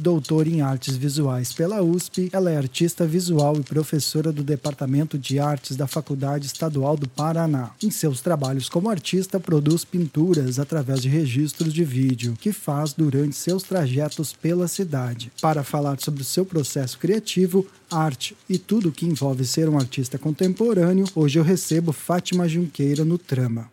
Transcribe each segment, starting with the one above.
Doutora em Artes Visuais pela USP, ela é artista visual e professora do Departamento de Artes da Faculdade Estadual do Paraná. Em seus trabalhos como artista, produz pinturas através de registros de vídeo que faz durante seus trajetos pela cidade. Para falar sobre o seu processo criativo, arte e tudo que envolve ser um artista contemporâneo, hoje eu recebo Fátima Junqueira no Trama.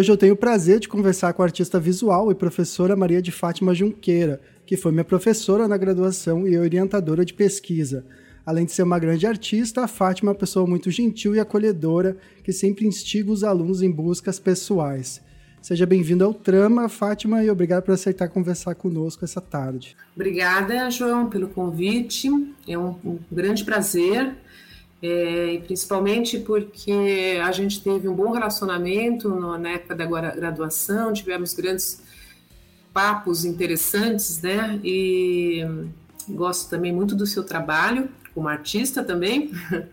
Hoje eu tenho o prazer de conversar com a artista visual e professora Maria de Fátima Junqueira, que foi minha professora na graduação e orientadora de pesquisa. Além de ser uma grande artista, a Fátima é uma pessoa muito gentil e acolhedora, que sempre instiga os alunos em buscas pessoais. Seja bem-vindo ao Trama, Fátima, e obrigado por aceitar conversar conosco essa tarde. Obrigada, João, pelo convite. É um, um grande prazer é, e principalmente porque a gente teve um bom relacionamento no, na época da graduação, tivemos grandes papos interessantes, né? E gosto também muito do seu trabalho como artista também.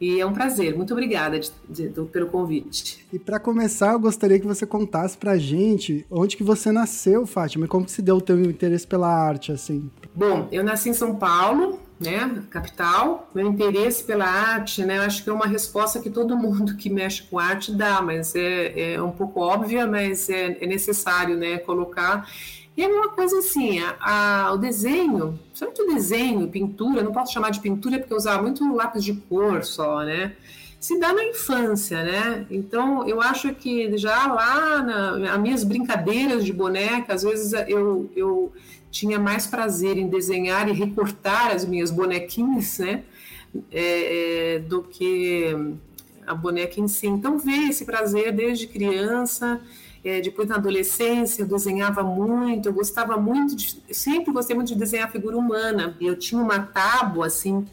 E é um prazer. Muito obrigada de, de, pelo convite. E para começar, eu gostaria que você contasse para a gente onde que você nasceu, Fátima, e como que se deu o teu interesse pela arte, assim. Bom, eu nasci em São Paulo, né, capital. Meu interesse pela arte, né, acho que é uma resposta que todo mundo que mexe com arte dá, mas é, é um pouco óbvia, mas é, é necessário, né, colocar. E é uma coisa assim, a, a, o desenho, principalmente o desenho, pintura, não posso chamar de pintura porque eu usava muito lápis de cor só, né? Se dá na infância, né? Então, eu acho que já lá, nas minhas brincadeiras de boneca, às vezes eu, eu tinha mais prazer em desenhar e recortar as minhas bonequinhas, né? É, é, do que a boneca em si. Então veio esse prazer desde criança, é, depois na adolescência eu desenhava muito, eu gostava muito de, sempre gostei muito de desenhar figura humana. Eu tinha uma tábua assim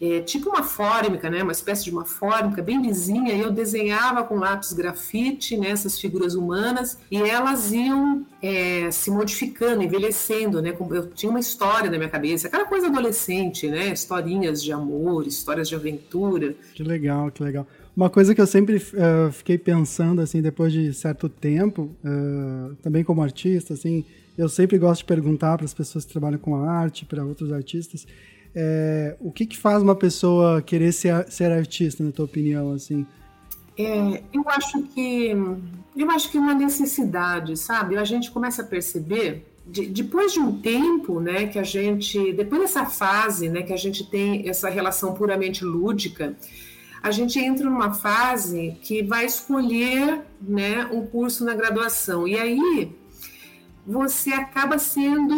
é, tipo uma fórmica, né, uma espécie de uma fórmica bem lisinha, e eu desenhava com lápis grafite né, figuras humanas. E elas iam é, se modificando, envelhecendo, né, eu tinha uma história na minha cabeça, aquela coisa adolescente, né, historinhas de amor, histórias de aventura. Que legal, que legal. Uma coisa que eu sempre uh, fiquei pensando, assim, depois de certo tempo, uh, também como artista, assim, eu sempre gosto de perguntar para as pessoas que trabalham com arte, para outros artistas, é, o que, que faz uma pessoa querer ser, ser artista, na tua opinião, assim? É, eu acho que eu acho que é uma necessidade, sabe? A gente começa a perceber de, depois de um tempo, né, que a gente, depois dessa fase, né, que a gente tem essa relação puramente lúdica, a gente entra numa fase que vai escolher, né, um curso na graduação. E aí você acaba sendo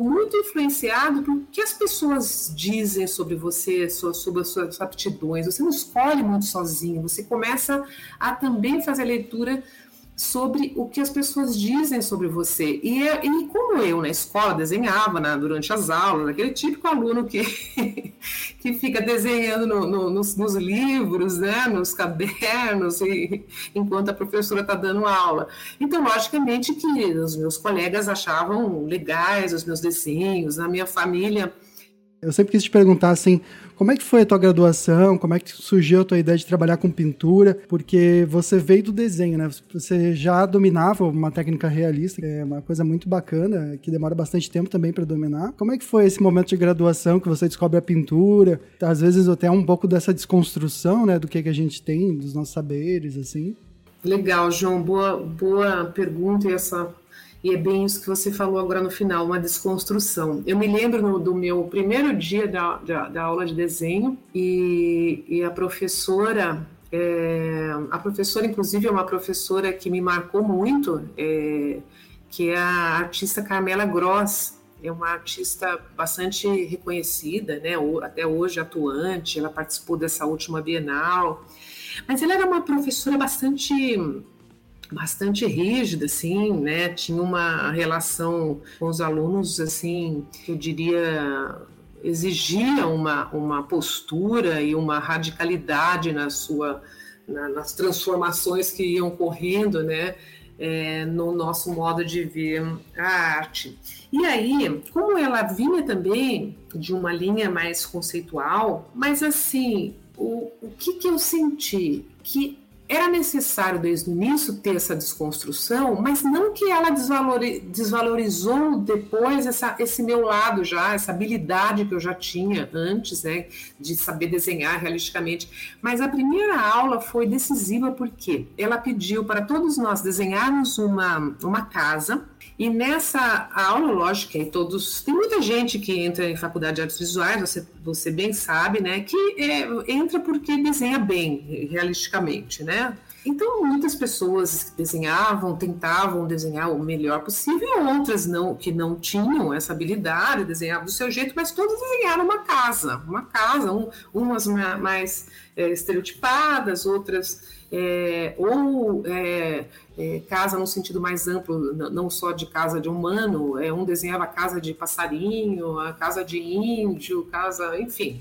muito influenciado por que as pessoas dizem sobre você, sobre as suas aptidões. Você não escolhe muito sozinho, você começa a também fazer a leitura sobre o que as pessoas dizem sobre você. E, é, e como eu na escola desenhava né, durante as aulas, aquele típico aluno que, que fica desenhando no, no, nos, nos, livros, né, nos cadernos, e, enquanto a professora está dando aula. Então, logicamente que os meus colegas achavam legais os meus desenhos, a minha família eu sempre quis te perguntar assim, como é que foi a tua graduação? Como é que surgiu a tua ideia de trabalhar com pintura? Porque você veio do desenho, né? Você já dominava uma técnica realista, que é uma coisa muito bacana, que demora bastante tempo também para dominar. Como é que foi esse momento de graduação que você descobre a pintura? Às vezes até um pouco dessa desconstrução, né, do que, que a gente tem, dos nossos saberes, assim. Legal, João. Boa, boa pergunta e essa e é bem isso que você falou agora no final, uma desconstrução. Eu me lembro no, do meu primeiro dia da, da, da aula de desenho e, e a professora, é, a professora inclusive é uma professora que me marcou muito, é, que é a artista Carmela Gross. é uma artista bastante reconhecida, né? Até hoje atuante, ela participou dessa última Bienal. Mas ela era uma professora bastante bastante rígida, assim, né? Tinha uma relação com os alunos, assim, eu diria exigia uma, uma postura e uma radicalidade na sua na, nas transformações que iam ocorrendo, né? É, no nosso modo de ver a arte. E aí, como ela vinha também de uma linha mais conceitual, mas assim, o, o que, que eu senti? Que era necessário desde o início ter essa desconstrução, mas não que ela desvalorizou depois essa, esse meu lado já, essa habilidade que eu já tinha antes, né, de saber desenhar realisticamente. Mas a primeira aula foi decisiva porque ela pediu para todos nós desenharmos uma, uma casa e nessa aula, lógico, que todos. Tem muita gente que entra em faculdade de artes visuais, você, você bem sabe, né? Que é, entra porque desenha bem, realisticamente, né? Então, muitas pessoas desenhavam, tentavam desenhar o melhor possível, outras não, que não tinham essa habilidade, desenhavam do seu jeito, mas todas desenharam uma casa, uma casa, um, umas mais é, estereotipadas, outras é, ou é, é, casa no sentido mais amplo, não só de casa de humano, é, um desenhava casa de passarinho, a casa de índio, casa, enfim.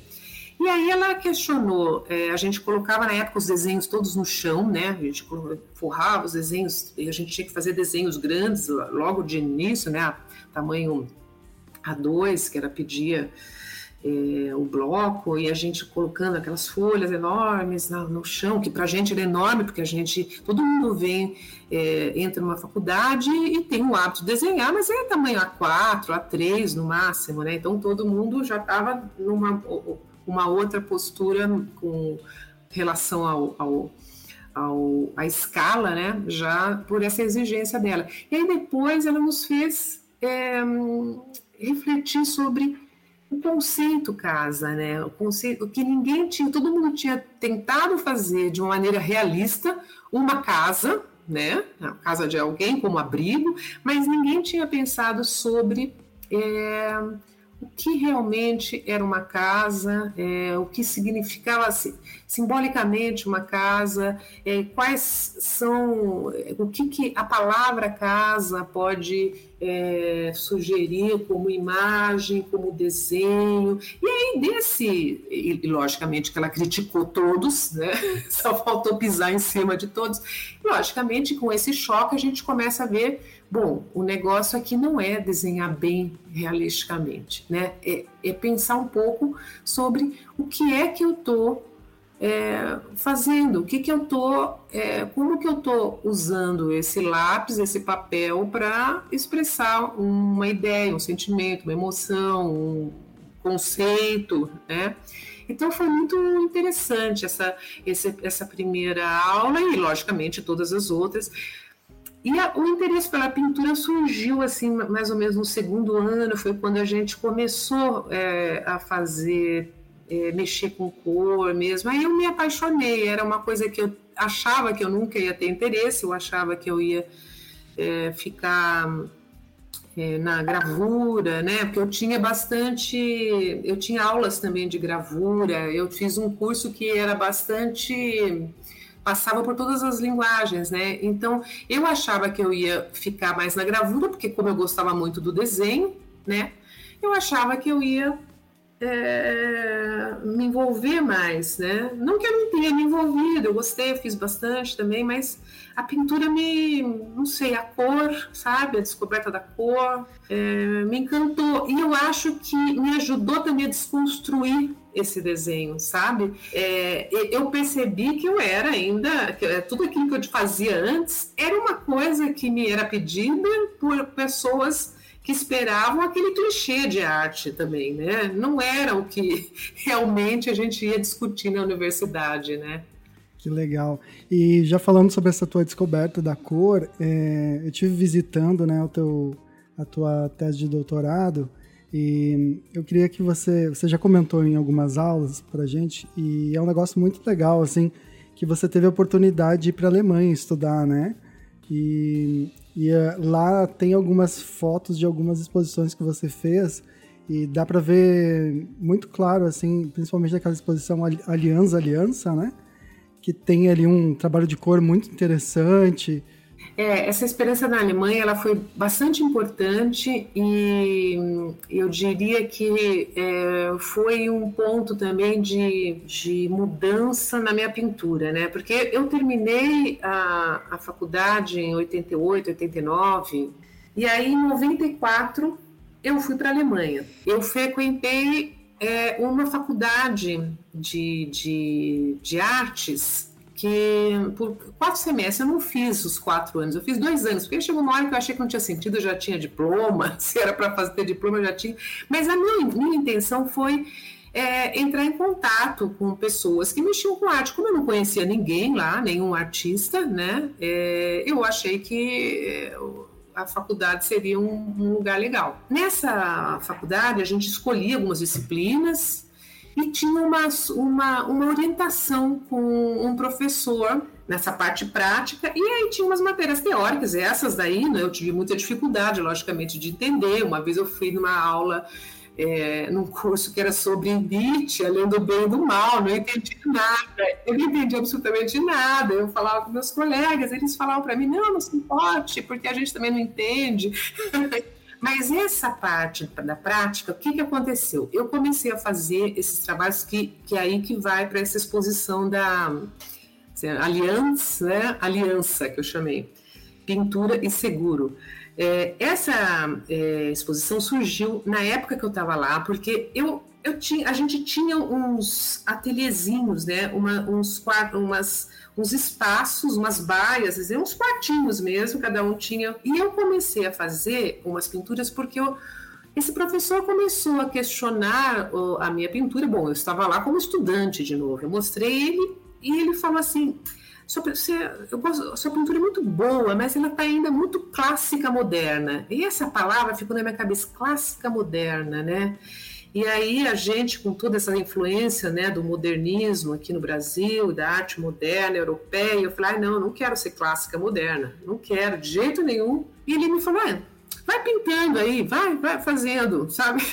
E aí ela questionou, é, a gente colocava na época os desenhos todos no chão, né? A gente forrava os desenhos, a gente tinha que fazer desenhos grandes logo de início, né? Tamanho A2, que era pedia é, o bloco e a gente colocando aquelas folhas enormes no, no chão, que para a gente era enorme, porque a gente, todo mundo vem, é, entra numa faculdade e tem o hábito de desenhar, mas é tamanho A4, A3 no máximo, né? Então todo mundo já estava numa uma outra postura com relação ao, ao ao, à escala, né? Já por essa exigência dela. E aí depois ela nos fez é, refletir sobre o conceito casa, né? O conceito que ninguém tinha, todo mundo tinha tentado fazer de uma maneira realista uma casa, né? A casa de alguém como abrigo, mas ninguém tinha pensado sobre é, o que realmente era uma casa, é, o que significava simbolicamente uma casa, é, quais são, o que, que a palavra casa pode é, sugerir como imagem, como desenho. E aí, desse, e, logicamente que ela criticou todos, né? só faltou pisar em cima de todos. Logicamente, com esse choque, a gente começa a ver Bom, o negócio aqui não é desenhar bem realisticamente, né? É, é pensar um pouco sobre o que é que eu estou é, fazendo, o que, que eu estou, é, como que eu estou usando esse lápis, esse papel para expressar uma ideia, um sentimento, uma emoção, um conceito, né? Então foi muito interessante essa, essa, essa primeira aula e, logicamente, todas as outras. E a, o interesse pela pintura surgiu assim mais ou menos no segundo ano, foi quando a gente começou é, a fazer, é, mexer com cor mesmo. Aí eu me apaixonei, era uma coisa que eu achava que eu nunca ia ter interesse, eu achava que eu ia é, ficar é, na gravura, né? Porque eu tinha bastante, eu tinha aulas também de gravura, eu fiz um curso que era bastante passava por todas as linguagens, né? Então eu achava que eu ia ficar mais na gravura, porque como eu gostava muito do desenho, né? Eu achava que eu ia é, me envolver mais, né? Não que eu não tenha me envolvido, eu gostei, eu fiz bastante também, mas a pintura me, não sei, a cor, sabe? A descoberta da cor é, me encantou e eu acho que me ajudou também a desconstruir esse desenho, sabe? É, eu percebi que eu era ainda, tudo aquilo que eu fazia antes era uma coisa que me era pedida por pessoas que esperavam aquele clichê de arte também, né? Não era o que realmente a gente ia discutir na universidade, né? Que legal. E já falando sobre essa tua descoberta da cor, é, eu tive visitando, né, o teu, a tua tese de doutorado e eu queria que você, você já comentou em algumas aulas pra gente, e é um negócio muito legal, assim, que você teve a oportunidade de ir para Alemanha estudar, né? E E uh, lá tem algumas fotos de algumas exposições que você fez e dá para ver muito claro, assim, principalmente daquela exposição Aliança Aliança, né? Que tem ali um trabalho de cor muito interessante. É, essa experiência na Alemanha ela foi bastante importante e eu diria que é, foi um ponto também de, de mudança na minha pintura, né? Porque eu terminei a, a faculdade em 88, 89 e aí em 94 eu fui para a Alemanha. Eu frequentei é, uma faculdade de, de, de artes que por quatro semestres eu não fiz os quatro anos, eu fiz dois anos, porque chegou uma hora que eu achei que não tinha sentido, eu já tinha diploma, se era para fazer ter diploma, eu já tinha. Mas a minha, minha intenção foi é, entrar em contato com pessoas que mexiam com arte. Como eu não conhecia ninguém lá, nenhum artista, né? É, eu achei que é, a faculdade seria um, um lugar legal. Nessa faculdade, a gente escolhia algumas disciplinas e tinha uma, uma, uma orientação com um professor nessa parte prática, e aí tinha umas matérias teóricas, essas daí né, eu tive muita dificuldade, logicamente, de entender. Uma vez eu fui numa aula é, num curso que era sobre Nietzsche, além do bem e do mal, não entendi nada, eu não entendi absolutamente nada. Eu falava com meus colegas, eles falavam para mim: não, não se importe, porque a gente também não entende. Mas essa parte da prática, o que, que aconteceu? Eu comecei a fazer esses trabalhos que, que é aí que vai para essa exposição da assim, aliança, né? aliança que eu chamei, pintura e seguro. É, essa é, exposição surgiu na época que eu estava lá, porque eu, eu tinha, a gente tinha uns ateliezinhos, né? Uma, uns quatro, umas uns espaços, umas baias, uns quartinhos mesmo, cada um tinha. E eu comecei a fazer umas pinturas porque eu, esse professor começou a questionar a minha pintura. Bom, eu estava lá como estudante de novo. Eu mostrei ele e ele falou assim: sua, sua pintura é muito boa, mas ela está ainda muito clássica moderna. E essa palavra ficou na minha cabeça, clássica moderna, né? E aí a gente, com toda essa influência né, do modernismo aqui no Brasil, da arte moderna europeia, eu falei, ah, não, não quero ser clássica moderna, não quero de jeito nenhum. E ele me falou, ah, vai pintando aí, vai, vai fazendo, sabe?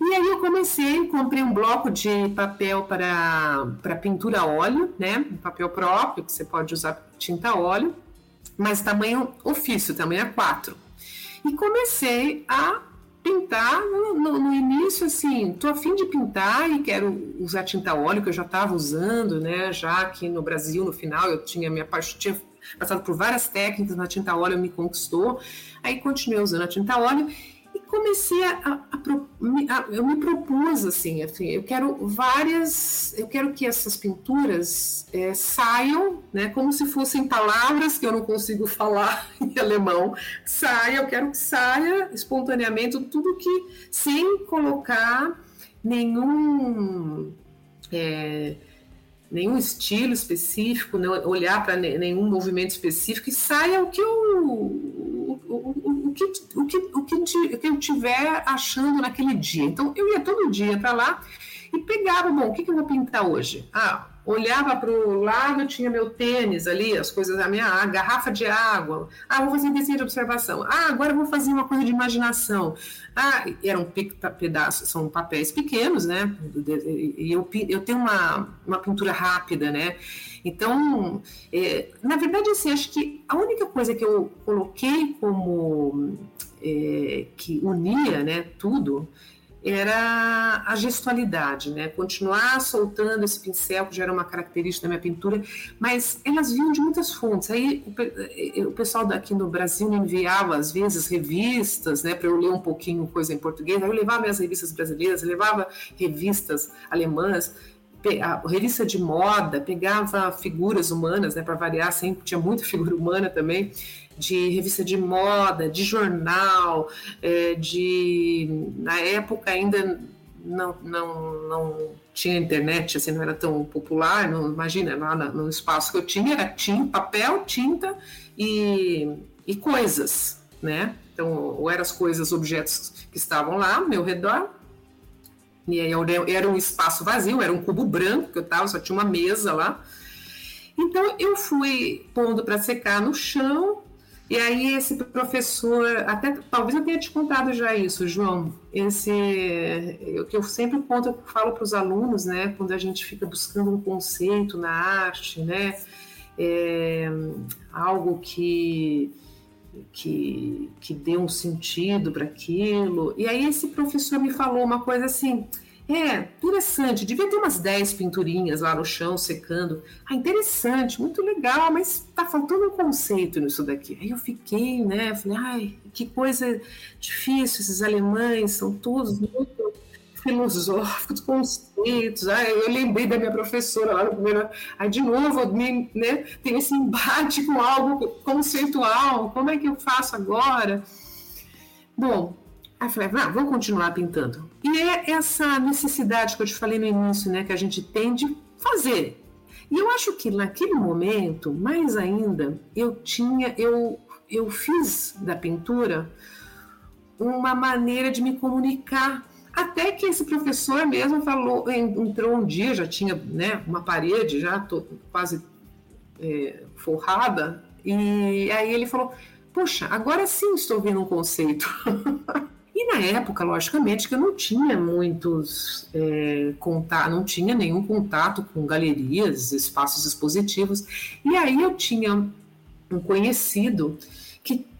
E aí eu comecei, comprei um bloco de papel para, para pintura óleo, né? Um papel próprio, que você pode usar tinta óleo, mas tamanho ofício, tamanho A4. E comecei a pintar no, no, no, início, assim, tô afim de pintar e quero usar tinta óleo, que eu já estava usando, né? Já aqui no Brasil, no final, eu tinha minha tinha passado por várias técnicas na tinta óleo, me conquistou. Aí continuei usando a tinta óleo comecei a, a, a, eu me propus assim, assim, eu quero várias, eu quero que essas pinturas é, saiam, né, como se fossem palavras que eu não consigo falar em alemão, saia, eu quero que saia espontaneamente tudo que sem colocar nenhum é, nenhum estilo específico, não olhar para nenhum movimento específico e saia o que eu o, o, que, o, que, o, que, o que eu tiver achando naquele dia. Então, eu ia todo dia para lá e pegava, bom, o que, que eu vou pintar hoje? Ah, olhava para o lado, tinha meu tênis ali, as coisas da minha a garrafa de água. Ah, vou fazer desenho de observação. Ah, agora vou fazer uma coisa de imaginação. Ah, eram pedaços, são papéis pequenos, né? E eu, eu tenho uma, uma pintura rápida, né? Então, é, na verdade, assim, acho que a única coisa que eu coloquei como é, que unia, né, tudo, era a gestualidade, né? Continuar soltando esse pincel, que já era uma característica da minha pintura, mas elas vinham de muitas fontes. Aí o, pessoal daqui no Brasil me enviava, às vezes, revistas, né, para eu ler um pouquinho coisa em português. Aí eu levava minhas revistas brasileiras, levava revistas alemãs, a revista de moda, pegava figuras humanas, né, para variar, sempre tinha muita figura humana também, de revista de moda, de jornal, é, de na época ainda não, não, não tinha internet, assim, não era tão popular, não, imagina, lá no espaço que eu tinha era tinta, papel, tinta e, e coisas, né? Então, ou eram as coisas, objetos que estavam lá ao meu redor, e aí era um espaço vazio, era um cubo branco que eu estava, só tinha uma mesa lá. Então eu fui pondo para secar no chão E aí esse professor, até talvez eu tenha te contado já isso, João, esse o que eu sempre conto, eu falo para os alunos, né, quando a gente fica buscando um conceito na arte, né, é, algo que que, que dê um sentido para aquilo. E aí esse professor me falou uma coisa assim, é, interessante. Devia ter umas 10 pinturinhas lá no chão secando. Ah, interessante, muito legal, mas tá faltando um conceito nisso daqui. Aí eu fiquei, né? Falei, ai, que coisa difícil, esses alemães são todos muito filosóficos, conceitos. Ai, eu lembrei da minha professora lá no primeiro. Aí, de novo, me, né, tem esse embate com algo conceitual. Como é que eu faço agora? Bom, Aí eu falei, ah, vamos continuar pintando. E é essa necessidade que eu te falei no início, né, que a gente tem de fazer. E eu acho que naquele momento, mais ainda, eu tinha, eu, eu fiz da pintura uma maneira de me comunicar. Até que esse professor mesmo falou, entrou um dia, já tinha né, uma parede já quase é, forrada, e aí ele falou: Poxa, agora sim estou vendo um conceito. E na época, logicamente, que eu não tinha muitos é, contato, não tinha nenhum contato com galerias, espaços expositivos. E aí eu tinha um conhecido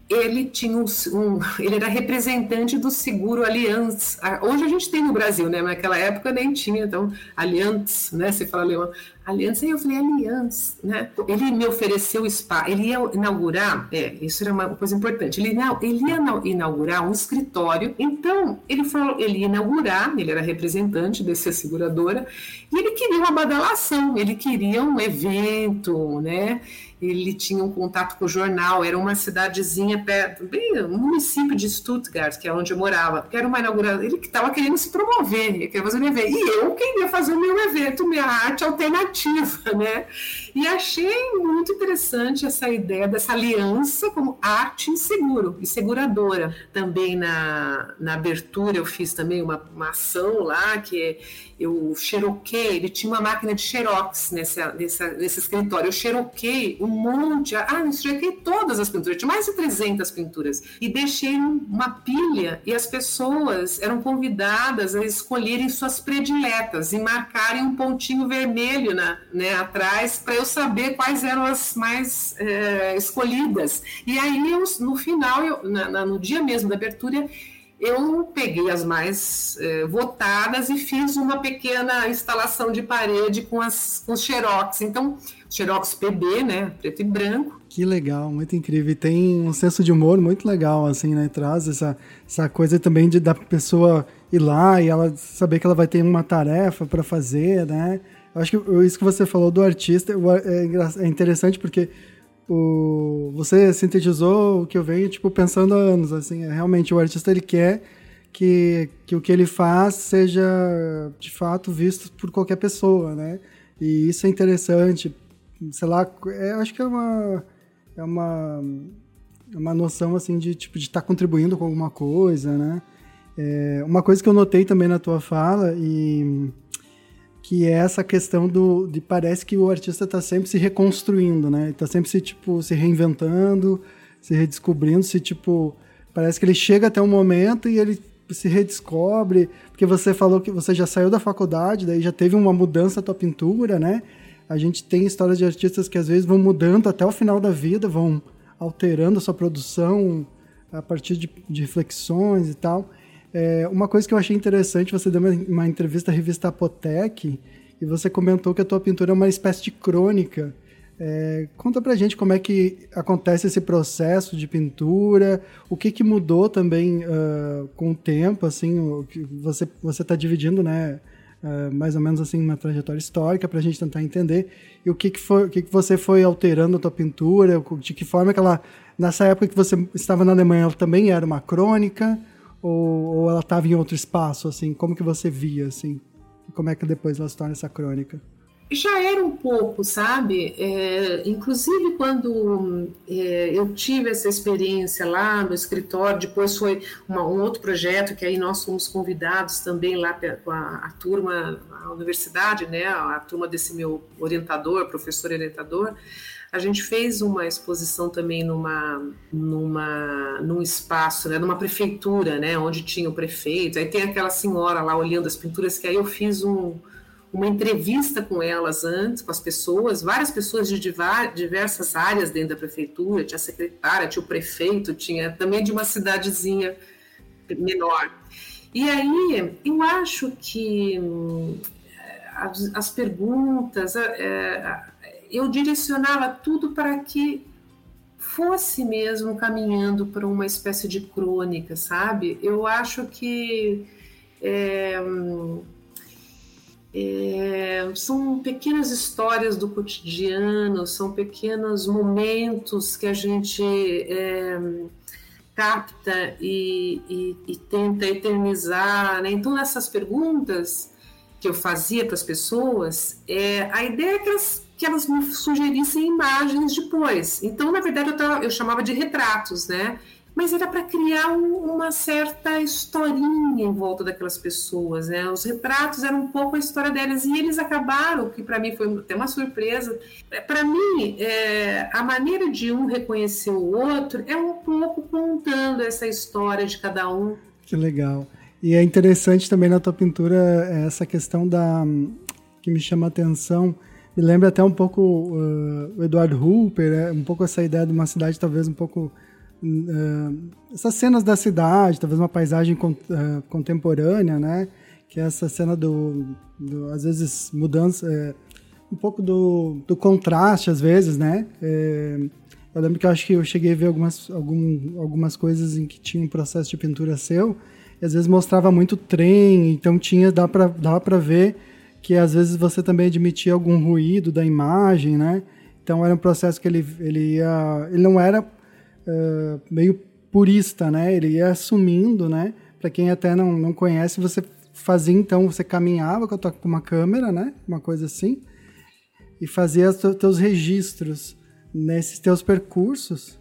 ele tinha um, um, ele era representante do seguro Allianz. Hoje a gente tem no Brasil, né? Mas naquela época nem tinha, então Allianz, né? Você fala alemão. Allianz, aí eu falei Allianz, né? Ele me ofereceu spa, ele ia inaugurar, é, isso era uma coisa importante. Ele, ele ia inaugurar um escritório. Então ele falou, ele ia inaugurar, ele era representante dessa seguradora e ele queria uma badalação, ele queria um evento, né? Ele tinha um contato com o jornal, era uma cidadezinha perto, bem, um município de Stuttgart, que é onde eu morava, que era uma inauguração, ele que estava querendo se promover, ele queria fazer um evento, e eu queria fazer o meu evento, minha arte alternativa, né? E achei muito interessante essa ideia dessa aliança como arte e seguro, e seguradora. Também na, na abertura eu fiz também uma, uma ação lá, que é eu xeroquei, ele tinha uma máquina de xerox nessa, nessa, nesse escritório. Eu xeroquei monte, ah, eu xeroquei todas as pinturas, tinha mais de 300 pinturas. E deixei uma pilha e as pessoas eram convidadas a escolherem suas prediletas e marcarem um pontinho vermelho na, né, atrás para eu saber quais eram as mais é, escolhidas. E aí, eu, no final, eu, na, na, no dia mesmo da abertura, eu peguei as mais é, votadas e fiz uma pequena instalação de parede com, as, com os xerox. Então, xerox PB, né, preto e branco. Que legal, muito incrível. E tem um senso de humor muito legal, assim, né? Traz essa, essa coisa também de da pessoa ir lá e ela saber que ela vai ter uma tarefa para fazer, né? Eu acho que isso que você falou do artista é, é interessante porque o, você sintetizou o que eu venho, tipo, pensando há anos, assim, é, realmente o artista, ele quer que, que o que ele faz seja, de fato, visto por qualquer pessoa, né? E isso é interessante, sei lá, é, acho que é uma, é uma, é uma noção, assim, de, tipo, de estar tá contribuindo com alguma coisa, né? É, uma coisa que eu notei também na tua fala, e que é essa questão do de parece que o artista está sempre se reconstruindo, né? Está sempre se tipo se reinventando, se redescobrindo, se tipo parece que ele chega até um momento e ele se redescobre, porque você falou que você já saiu da faculdade, daí já teve uma mudança na tua pintura, né? A gente tem histórias de artistas que às vezes vão mudando até o final da vida, vão alterando a sua produção a partir de, de reflexões e tal. É, uma coisa que eu achei interessante, você deu uma, uma entrevista à revista Apotec e você comentou que a tua pintura é uma espécie de crônica. É, conta pra gente como é que acontece esse processo de pintura, o que, que mudou também uh, com o tempo, assim, o que você você está dividindo, né, uh, mais ou menos assim uma trajetória histórica para a gente tentar entender e o que que foi, o que que você foi alterando a tua pintura, de que forma que ela nessa época que você estava na Alemanha, ela também era uma crônica ou, ou ela estava em outro espaço, assim? Como que você via, assim? Como é que depois ela se torna essa crônica? já era um pouco, sabe? É, inclusive quando é, eu tive essa experiência lá no escritório, depois foi uma, um outro projeto que aí nós fomos convidados também lá com a, a turma, a universidade, né? A turma desse meu orientador, professor orientador. A gente fez uma exposição também numa, numa, num espaço, né, numa prefeitura, né, onde tinha o prefeito. Aí tem aquela senhora lá olhando as pinturas, que aí eu fiz um, uma entrevista com elas antes, com as pessoas, várias pessoas de diversas áreas dentro da prefeitura, tinha secretária, tinha o prefeito, tinha também de uma cidadezinha menor. E aí eu acho que hum, as, as perguntas, é, eu direcionava tudo para que fosse mesmo caminhando para uma espécie de crônica, sabe? Eu acho que é, é, são pequenas histórias do cotidiano, são pequenos momentos que a gente é, capta e, e, e, tenta eternizar. Né? Então, nessas perguntas que eu fazia para as pessoas, é, a ideia é que elas, que elas me sugerissem imagens depois. Então, na verdade, eu, tava, eu chamava de retratos, né? mas era para criar um, uma certa historinha em volta daquelas pessoas, né? Os retratos eram um pouco a história delas e eles acabaram, que para mim foi até uma surpresa. É, para mim, é, a maneira de um reconhecer o outro é um pouco contando essa história de cada um. Que legal. E é interessante também na tua pintura essa questão da que me chama a atenção. Me lembra até um pouco uh, o Eduardo Hooper, é, um pouco essa ideia de uma cidade talvez um pouco uh, essas cenas da cidade, talvez uma paisagem uh, contemporânea, né? Que é essa cena do, do às vezes, mudança, é, um pouco do, do contraste, às vezes, né? É, eu lembro que eu acho que eu cheguei a ver algumas, algum, algumas coisas em que tinha um processo de pintura seu, e às vezes mostrava muito trem, então tinha, dá pra, dá ver que às vezes você também admitia algum ruído da imagem, né? Então era um processo que ele, ele ia. Ele não era uh, meio purista, né? Ele ia assumindo, né? Para quem até não, não conhece, você fazia então, você caminhava com, uma câmera, né? Uma coisa assim, e fazia os teus registros nesses teus percursos.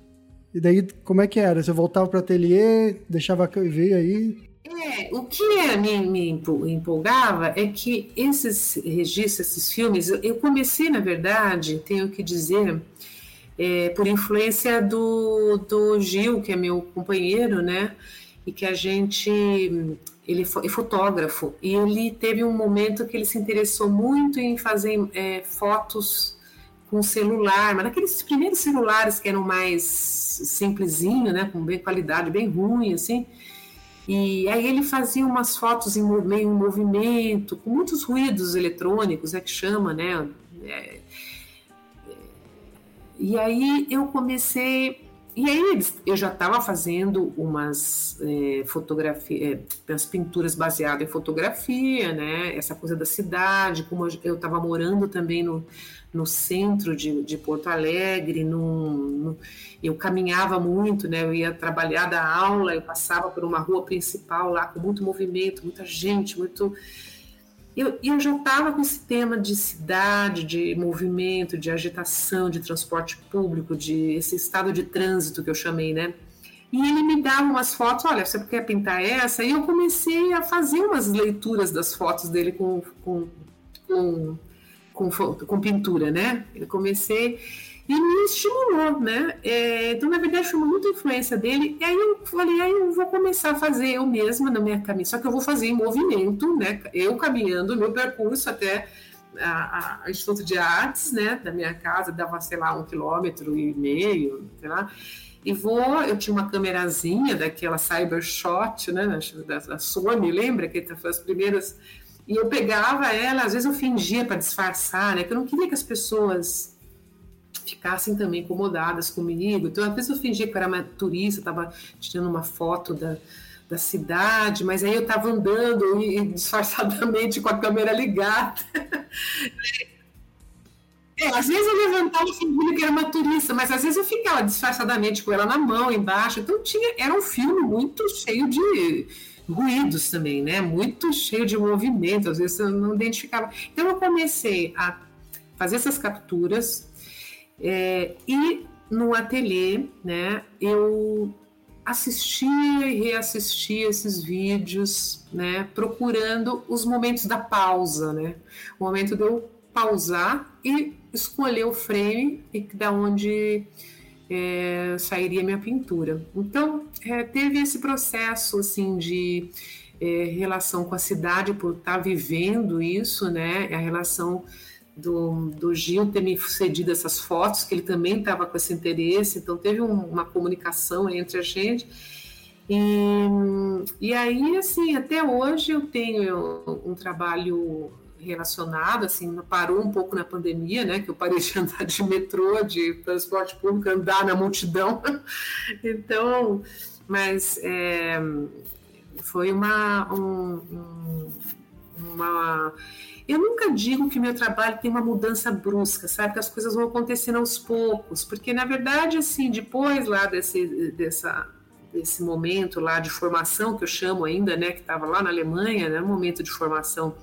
E daí, como é que era? Você voltava para o ateliê, deixava ver aí? É, o que me, me, empolgava é que esses registros, esses filmes, eu comecei, na verdade, tenho que dizer, é, por influência do, do Gil, que é meu companheiro, né? E que a gente. Ele é fotógrafo, e ele teve um momento que ele se interessou muito em fazer é, fotos com celular, mas naqueles primeiros celulares que eram mais simplesinho, né, com bem qualidade, bem ruim, assim. E aí ele fazia umas fotos em meio movimento, com muitos ruídos eletrônicos, é que chama, né? É, e aí eu comecei. E aí eu já estava fazendo umas é, fotografias, é, as pinturas baseadas em fotografia, né? Essa coisa da cidade, como eu estava morando também no, no centro de, de Porto Alegre, no, no, eu caminhava muito, né? Eu ia trabalhar da aula, eu passava por uma rua principal lá com muito movimento, muita gente, muito eu, eu já estava com esse tema de cidade, de movimento, de agitação, de transporte público, de esse estado de trânsito que eu chamei, né? E ele me dava umas fotos, olha, você quer pintar essa? E eu comecei a fazer umas leituras das fotos dele com, com, com, com, com pintura, né? Eu comecei e me estimulou, né? É, então, na verdade, foi muita influência dele. E aí eu falei, aí eu vou começar a fazer eu mesma na minha caminho, só que eu vou fazer em movimento, né? Eu caminhando meu percurso até a, a Instituto de Artes, né? Da minha casa, dava, sei lá, um quilômetro e meio, sei lá. E vou, eu tinha uma câmerazinha daquela Cybershot, né? Da, da Sony, lembra? Que foi as primeiras. E eu pegava ela, às vezes eu fingia para disfarçar, né? Que eu não queria que as pessoas ficassem também incomodadas comigo. Então, às vezes eu fingia que eu era uma turista, estava tirando uma foto da, da cidade, mas aí eu estava andando e, disfarçadamente com a câmera ligada. É, às vezes eu levantava fingindo que era uma turista, mas às vezes eu ficava disfarçadamente com ela na mão, embaixo. Então tinha, era um filme muito cheio de ruídos também, né? Muito cheio de movimento, às vezes eu não identificava. Então eu comecei a fazer essas capturas é, e no ateliê, né, eu assistia e reassistia esses vídeos, né, procurando os momentos da pausa, né, o momento de eu pausar e escolher o frame e da onde é, sairia minha pintura. Então é, teve esse processo assim de é, relação com a cidade por estar tá vivendo isso, né, a relação do, do Gil ter me cedido essas fotos, que ele também estava com esse interesse, então teve um, uma comunicação entre a gente. E, e aí, assim, até hoje eu tenho um trabalho relacionado, assim, parou um pouco na pandemia, né, que eu parei de andar de metrô, de transporte público, andar na multidão. então, mas é, foi uma, um, uma eu nunca digo que meu trabalho tem uma mudança brusca, sabe? Que as coisas vão acontecendo aos poucos, porque na verdade, assim, depois lá desse, dessa, desse momento lá de formação, que eu chamo ainda, né, que estava lá na Alemanha, né, momento de formação,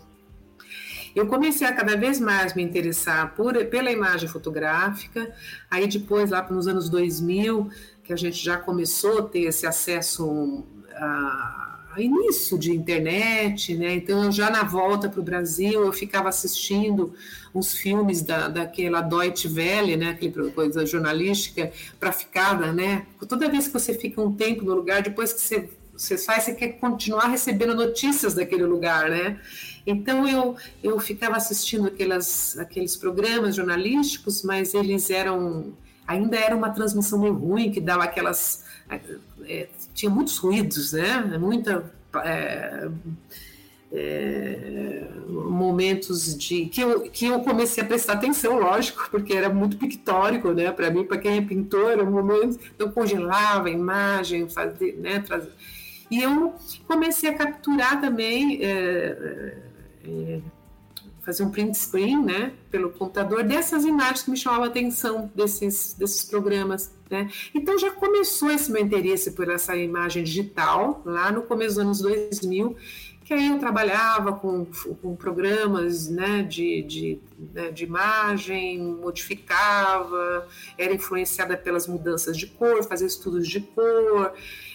eu comecei a cada vez mais me interessar por, pela imagem fotográfica, aí depois, lá nos anos 2000, que a gente já começou a ter esse acesso a início de internet, né? Então, já na volta para o Brasil, eu ficava assistindo uns filmes da, daquela Deutsche Welle, né? Aquela coisa jornalística, para ficar, né? Toda vez que você fica um tempo no lugar, depois que você, você sai, você quer continuar recebendo notícias daquele lugar, né? Então, eu, eu ficava assistindo aquelas, aqueles programas jornalísticos, mas eles eram... Ainda era uma transmissão meio ruim, que dava aquelas é, tinha muitos ruídos, né? Muita é, é, momentos de que eu, que eu comecei a prestar atenção, lógico, porque era muito pictórico, né? Para mim, para quem é pintor, um momento eu congelava a imagem, fazia, né? E eu comecei a capturar também é, é, fazer um print screen, né, pelo computador dessas imagens que me chamavam a atenção desses desses programas, né? Então já começou esse meu interesse por essa imagem digital lá no começo dos anos 2000, que aí eu trabalhava com, com programas né, de, de, né, de imagem, modificava, era influenciada pelas mudanças de cor, fazia estudos de cor.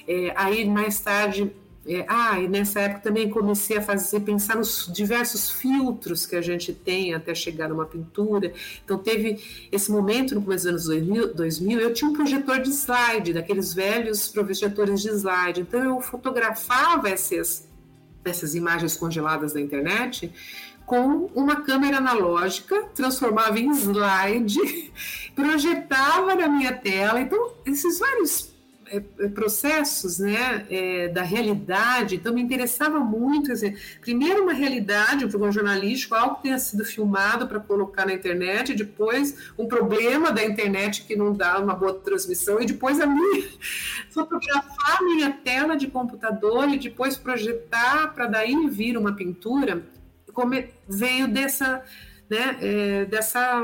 É, aí mais tarde é, ah, e nessa época também comecei a fazer, pensar nos diversos filtros que a gente tem até chegar numa pintura. Então teve esse momento no começo dos anos 2000, 2000 eu tinha um projetor de slide, daqueles velhos projetores de slide. Então eu fotografava essas, essas imagens congeladas da internet com uma câmera analógica, transformava em slide, projetava na minha tela. Então, esses vários é, é, processos né, é, da realidade, então me interessava muito, primeiro uma realidade, um programa jornalístico, algo que tenha sido filmado para colocar na internet, depois um problema da internet que não dá uma boa transmissão, e depois a minha, fotografar a minha tela de computador e depois projetar para daí vir uma pintura, como veio dessa, né, é, dessa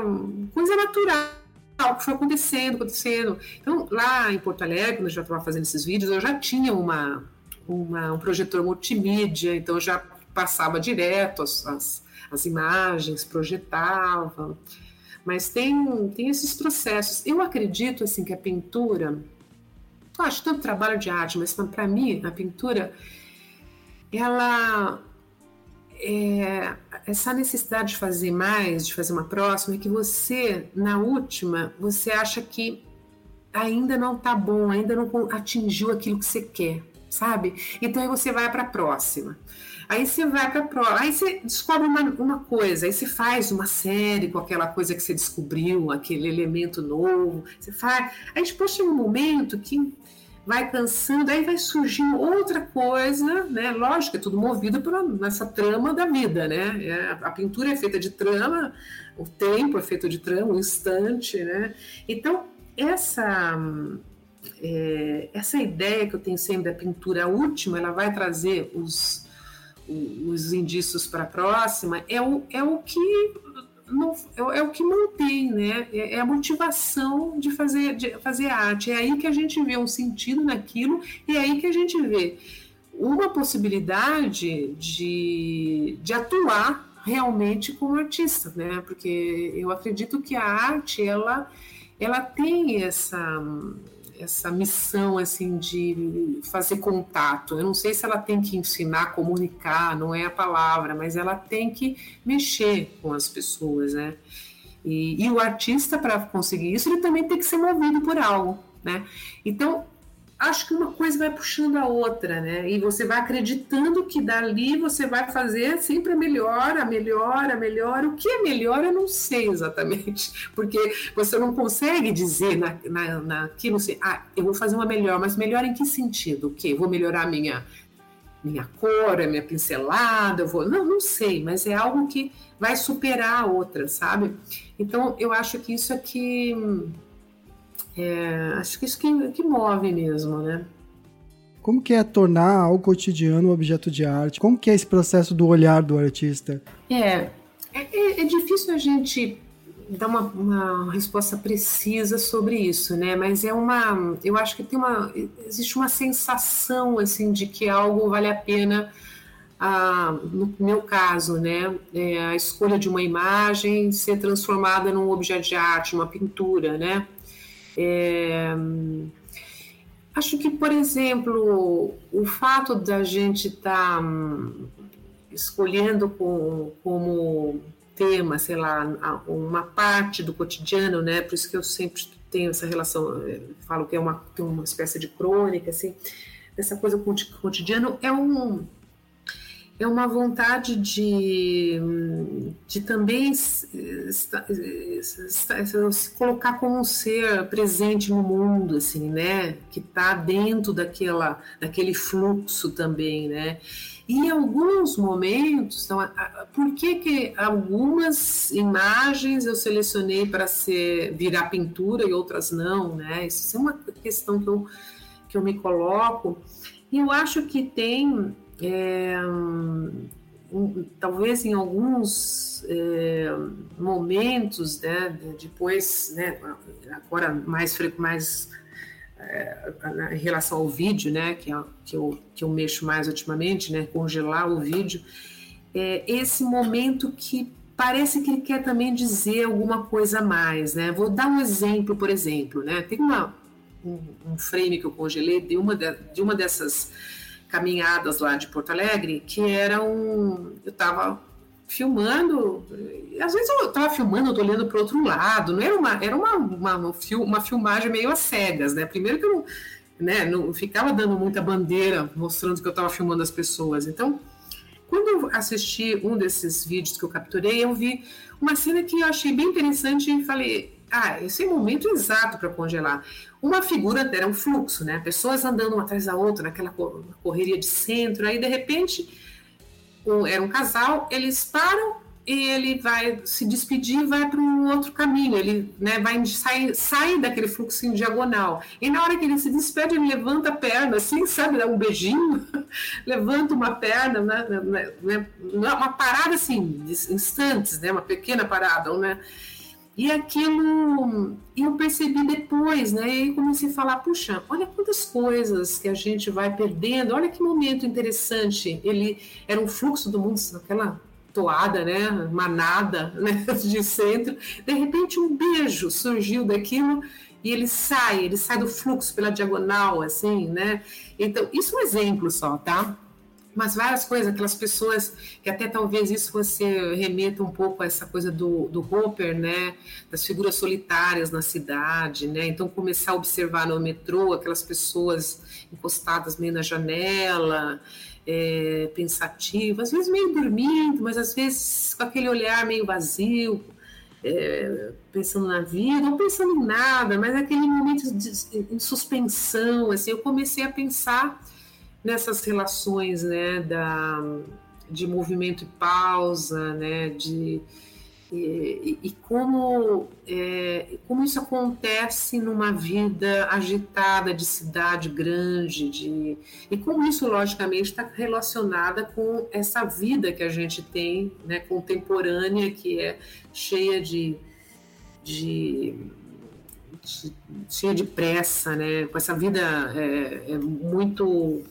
coisa natural o que foi acontecendo, acontecendo. Então, lá em Porto Alegre, quando eu já estava fazendo esses vídeos, eu já tinha uma, uma, um projetor multimídia, então eu já passava direto as, as, as imagens, projetava. Mas tem, tem esses processos. Eu acredito assim que a pintura, eu acho tanto trabalho de arte, mas para mim a pintura, ela é, essa necessidade de fazer mais, de fazer uma próxima, é que você, na última, você acha que ainda não tá bom, ainda não atingiu aquilo que você quer, sabe? Então aí você vai para a próxima. Aí você vai para a próxima, aí você descobre uma, uma coisa, aí você faz uma série com aquela coisa que você descobriu, aquele elemento novo, você faz. Aí depois chega um momento que vai cansando, aí vai surgindo outra coisa, né? Lógico, é tudo movido por essa trama da vida, né? É, a pintura é feita de trama, o tempo é feito de trama, o instante, né? Então, essa, é, essa ideia que eu tenho sempre da pintura última, ela vai trazer os, os indícios para a próxima, é o, é o que não, é, é, o que mantém, né? É, é, a motivação de fazer, de fazer arte. É aí que a gente vê um sentido naquilo e é aí que a gente vê uma possibilidade de, de atuar realmente como artista, né? Porque eu acredito que a arte ela ela tem essa essa missão assim de fazer contato. Eu não sei se ela tem que ensinar, comunicar, não é a palavra, mas ela tem que mexer com as pessoas, né? E, e o artista para conseguir isso ele também tem que ser movido por algo, né? Então acho que uma coisa vai puxando a outra, né? E você vai acreditando que dali você vai fazer sempre a melhor, a melhor, a melhor. O que é melhor eu não sei exatamente, porque você não consegue dizer na, na, naquilo assim, ah, eu vou fazer uma melhor, mas melhor em que sentido? O quê? Vou melhorar a minha minha cor, a minha pincelada, eu vou. Não, não sei, mas é algo que vai superar a outra, sabe? Então eu acho que isso aqui é, acho que isso que, que move mesmo, né? Como que é tornar ao cotidiano um objeto de arte? Como que é esse processo do olhar do artista? É, é, é, é difícil a gente dar uma, uma, resposta precisa sobre isso, né? Mas é uma, eu acho que tem uma, existe uma sensação assim de que algo vale a pena. Ah, no meu caso, né, é a escolha de uma imagem ser transformada num objeto de arte, uma pintura, né? É, acho que, por exemplo, o fato da gente estar tá, hum, escolhendo com, como tema, sei lá, uma parte do cotidiano, né? Por isso que eu sempre tenho essa relação, falo que é uma, uma espécie de crônica, assim, essa coisa cotidiano é um é uma vontade de, de também se, colocar como um ser presente no mundo, assim, né? Que está dentro daquela, daquele fluxo também, né? E em alguns momentos, então, por que, que algumas imagens eu selecionei para ser virar pintura e outras não, né? Isso é uma questão que eu, que eu me coloco. E eu acho que tem é, talvez em alguns é, momentos, né, depois, né, agora mais mais é, em relação ao vídeo, né, que, é, que, eu, que eu mexo mais ultimamente, né, congelar o vídeo, é esse momento que parece que ele quer também dizer alguma coisa a mais, né? Vou dar um exemplo, por exemplo, né? Tem uma, um, um frame que eu congelei de uma, de, de uma dessas caminhadas lá de Porto Alegre, que era um. Eu estava filmando, às vezes eu estava filmando, eu tô olhando para outro lado, não era uma, era uma, uma, uma, filmagem meio às cegas, né? Primeiro que eu não, né, não ficava dando muita bandeira mostrando que eu estava filmando as pessoas. Então, quando eu assisti um desses vídeos que eu capturei, eu vi uma cena que eu achei bem interessante e falei, ah, esse é o momento exato para congelar. Uma figura era um fluxo, né? Pessoas andando uma atrás da outra, naquela correria de centro. Aí, de repente, um, era um casal, eles param e ele vai se despedir vai para um outro caminho. Ele né, vai sair, sai daquele fluxo em diagonal. E na hora que ele se despede, ele levanta a perna, assim, sabe, dá um beijinho, levanta uma perna, né, né, né, uma parada assim, instantes, né, uma pequena parada, né? E aquilo eu percebi depois, né? E comecei a falar, puxa, olha quantas coisas que a gente vai perdendo, olha que momento interessante. Ele era um fluxo do mundo, aquela toada, né? Manada né? de centro. De repente um beijo surgiu daquilo e ele sai, ele sai do fluxo pela diagonal, assim, né? Então, isso é um exemplo só, tá? Mas várias coisas, aquelas pessoas que até talvez isso você remeta um pouco a essa coisa do, do Hopper, né, das figuras solitárias na cidade, né, então começar a observar no metrô aquelas pessoas encostadas meio na janela, é, pensativas, às vezes meio dormindo, mas às vezes com aquele olhar meio vazio, é, pensando na vida, ou pensando em nada, mas aquele momento de, de suspensão, assim, eu comecei a pensar nessas relações né, da, de movimento e pausa, né, de, e, e como, é, como isso acontece numa vida agitada de cidade grande, de, e como isso, logicamente, está relacionada com essa vida que a gente tem, né, contemporânea, que é cheia de, de cheia de pressa, né? Com essa vida é, é muito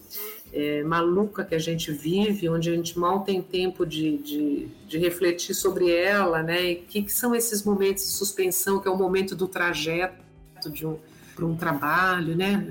é, maluca que a gente vive, onde a gente mal tem tempo de, de, de refletir sobre ela, né? O que, que, são esses momentos de suspensão, que é o momento do trajeto de um, para um trabalho, né?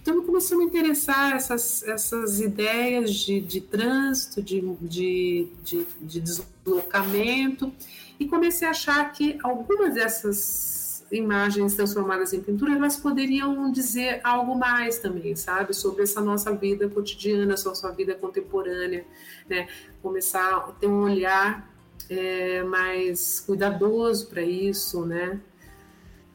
Então eu comecei a me interessar essas, essas ideias de, de trânsito, de, de, de, de deslocamento, e comecei a achar que algumas dessas imagens transformadas em pintura, elas poderiam dizer algo mais também, sabe? Sobre essa nossa vida cotidiana, sobre a sua vida contemporânea, né? Começar a ter um olhar é, mais cuidadoso para isso, né?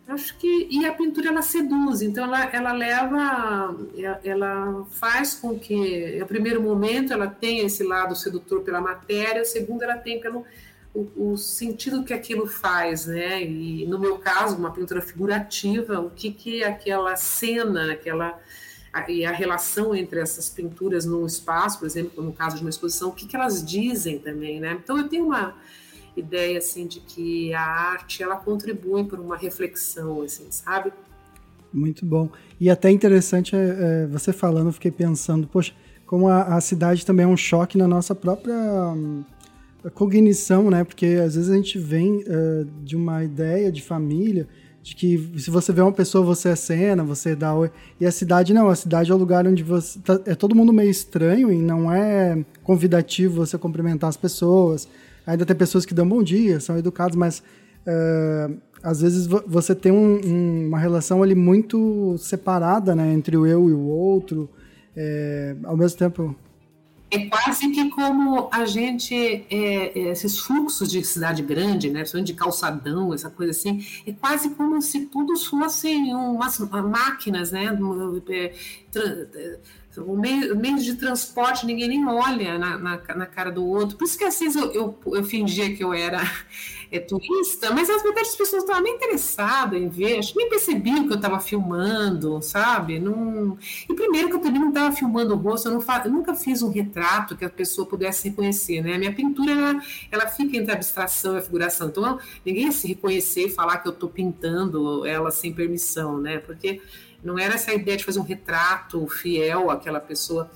Acho que e a pintura ela seduz, então ela, ela leva, ela faz com que, no primeiro momento, ela tenha esse lado sedutor pela matéria, o segundo ela tem pelo o, o, sentido que aquilo faz, né? E no meu caso, uma pintura figurativa, o que que aquela cena, aquela a, e a relação entre essas pinturas no espaço, por exemplo, no caso de uma exposição, o que que elas dizem também, né? Então eu tenho uma ideia assim de que a arte ela contribui para uma reflexão, assim, sabe? Muito bom. E até interessante é, é, você falando, eu fiquei pensando, poxa, como a, a cidade também é um choque na nossa própria hum, cognição, né? Porque às vezes a gente vem uh, de uma ideia de família, de que se você vê uma pessoa, você é cena, você dá oi. E a cidade não, a cidade é o lugar onde você. Tá, é todo mundo meio estranho e não é convidativo você cumprimentar as pessoas. Ainda tem pessoas que dão bom dia, são educados, mas uh, às vezes você tem um, um, uma relação ali muito separada, né? Entre o eu e o outro. É, ao mesmo tempo, é quase que como a gente, é, é, esses fluxos de cidade grande, né, de calçadão, essa coisa assim, é quase como se tudo fossem umas máquinas, né, é, o meio, meio de transporte, ninguém nem olha na, na, na, cara do outro. Por isso que às vezes eu, eu, eu fingia que eu era é, turista, mas as verdade as pessoas estavam nem interessadas em ver, acho que nem percebiam que eu estava filmando, sabe? Não... E primeiro que eu também não estava filmando o rosto, eu, fa... eu, nunca fiz um retrato que a pessoa pudesse reconhecer, né? A minha pintura, ela, ela fica entre a abstração e a figuração, então ninguém ia se reconhecer e falar que eu estou pintando ela sem permissão, né? Porque não era essa ideia de fazer um retrato fiel àquela pessoa.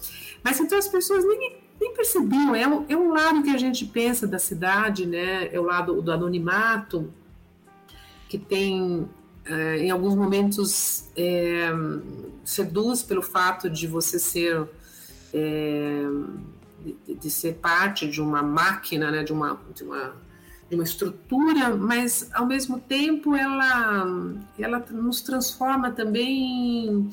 Mas então as pessoas nem, nem percebiam. É um, é um lado que a gente pensa da cidade, né? É o lado do anonimato, que tem, é, em alguns momentos, é, seduz pelo fato de você ser. É, de, de, ser parte de uma máquina, né, de uma, de uma de uma estrutura, mas ao mesmo tempo ela, ela nos transforma também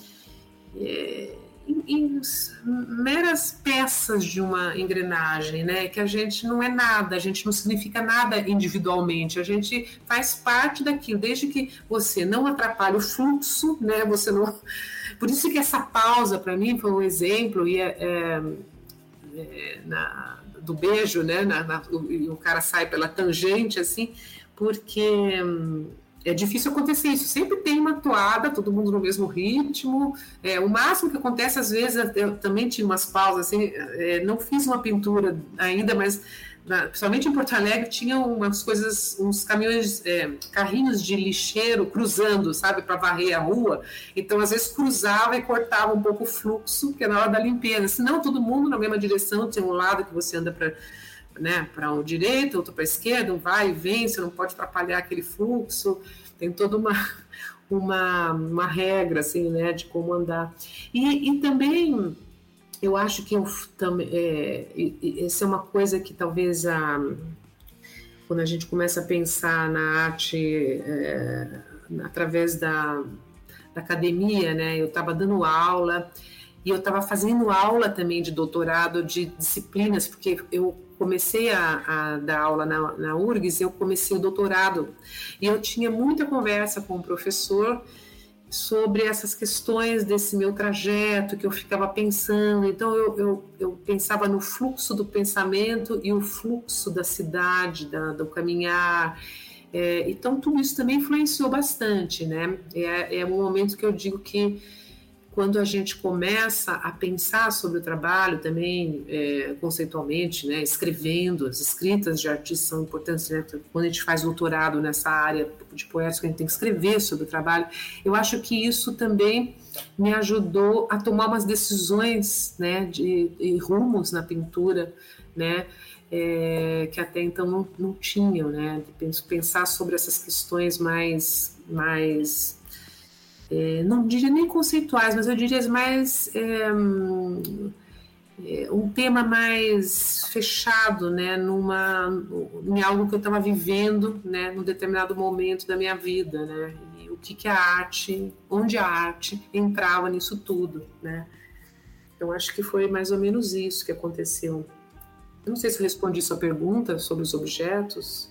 em, em, meras peças de uma engrenagem, né? Que a gente não é nada, a gente não significa nada individualmente, a gente faz parte daquilo, desde que você não atrapalhe o fluxo, né? Você não. Por isso que essa pausa para mim foi um exemplo e é, é, é na do beijo, né? Na, na, e o cara sai pela tangente, assim, porque hum, é difícil acontecer isso. Sempre tem uma toada, todo mundo no mesmo ritmo. É, o máximo que acontece, às vezes, eu também tinha umas pausas, assim, é, não fiz uma pintura ainda, mas na, principalmente em Porto Alegre, tinha umas coisas, uns caminhões, é, carrinhos de lixeiro cruzando, sabe, para varrer a rua. Então, às vezes, cruzava e cortava um pouco o fluxo, que é na hora da limpeza. Senão, todo mundo na mesma direção, tem um lado que você anda para né, para o direito, outro para a esquerda, um vai e vem, você não pode atrapalhar aquele fluxo. Tem toda uma, uma, uma regra, assim, né, de como andar. E, e também eu acho que eu também é, essa é uma coisa que talvez a quando a gente começa a pensar na arte é, através da, da academia, né? Eu estava dando aula e eu estava fazendo aula também de doutorado de disciplinas, porque eu comecei a, a dar aula na, na URGS, eu comecei o doutorado e eu tinha muita conversa com o professor sobre essas questões desse meu trajeto que eu ficava pensando. Então, eu, eu, eu pensava no fluxo do pensamento e o fluxo da cidade, da, do caminhar. É, então, tudo isso também influenciou bastante, né? É, é um momento que eu digo que quando a gente começa a pensar sobre o trabalho também é, conceitualmente, né, escrevendo, as escritas de artistas são importantes, né, quando a gente faz doutorado nessa área de poética, a gente tem que escrever sobre o trabalho. Eu acho que isso também me ajudou a tomar umas decisões, né, de, de rumos na pintura, né, é, que até então não, não tinham, né, de pensar sobre essas questões mais, mais é, não diria nem conceituais, mas eu diria mais é, um tema mais fechado, né, numa, em algo que eu estava vivendo, né, num determinado momento da minha vida, né, e o que que a arte, onde a arte entrava nisso tudo, né. Então acho que foi mais ou menos isso que aconteceu. Eu não sei se eu respondi sua pergunta sobre os objetos.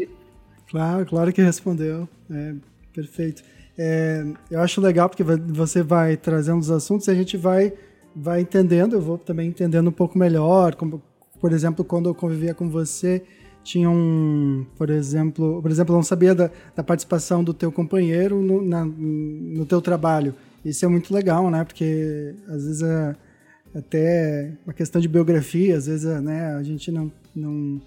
claro, claro que respondeu. É, perfeito. É, eu acho legal porque você vai trazendo os assuntos e a gente vai, vai entendendo, eu vou também entendendo um pouco melhor. Como, por exemplo, quando eu convivia com você, tinha um, por exemplo, por exemplo, eu não sabia da, da participação do teu companheiro no, na, no teu trabalho. Isso é muito legal, né? Porque às vezes é até uma questão de biografia, às vezes né, a gente não, não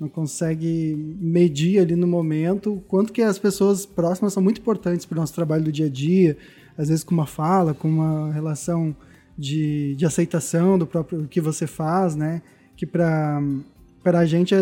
não consegue medir ali no momento o quanto que as pessoas próximas são muito importantes para o nosso trabalho do dia a dia, às vezes com uma fala, com uma relação de, de aceitação do próprio que você faz, né? Que para a gente,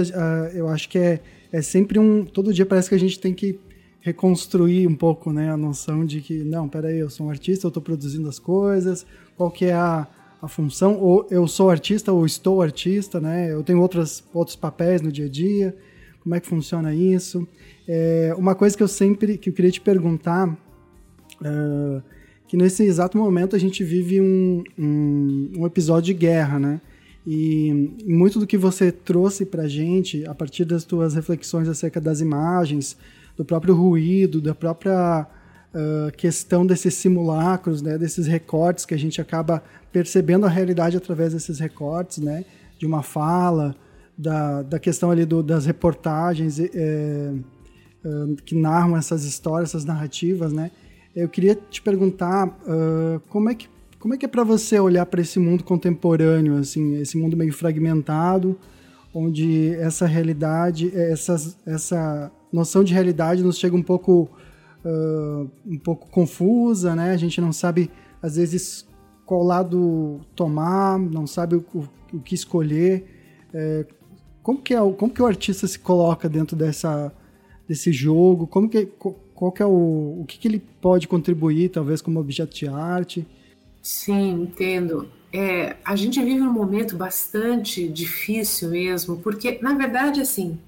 eu acho que é, é sempre um. Todo dia parece que a gente tem que reconstruir um pouco né, a noção de que, não, peraí, eu sou um artista, eu estou produzindo as coisas, qual que é a, a função, ou eu sou artista ou estou artista, né? Eu tenho outras, outros papéis no dia a dia, como é que funciona isso? É, uma coisa que eu sempre, que eu queria te perguntar, uh, que nesse exato momento a gente vive um, um, um episódio de guerra, né? E muito do que você trouxe para gente, a partir das tuas reflexões acerca das imagens, do próprio ruído, da própria uh, questão desses simulacros, né, desses recortes que a gente acaba percebendo a realidade através desses recortes, né, de uma fala, da, da questão ali do, das reportagens é, uh, que narram essas histórias, essas narrativas, né. Eu queria te perguntar uh, como é que como é que é para você olhar para esse mundo contemporâneo, assim, esse mundo meio fragmentado, onde essa realidade, essas, essa noção de realidade nos chega um pouco uh, um pouco confusa, né? A gente não sabe, às vezes, qual lado tomar, não sabe o, o, o que escolher. É, como, que é, como que o artista se coloca dentro dessa, desse jogo? Como que, qual que é o, o que, que ele pode contribuir, talvez, como objeto de arte? Sim, entendo. É, a gente vive um momento bastante difícil mesmo, porque, na verdade, assim,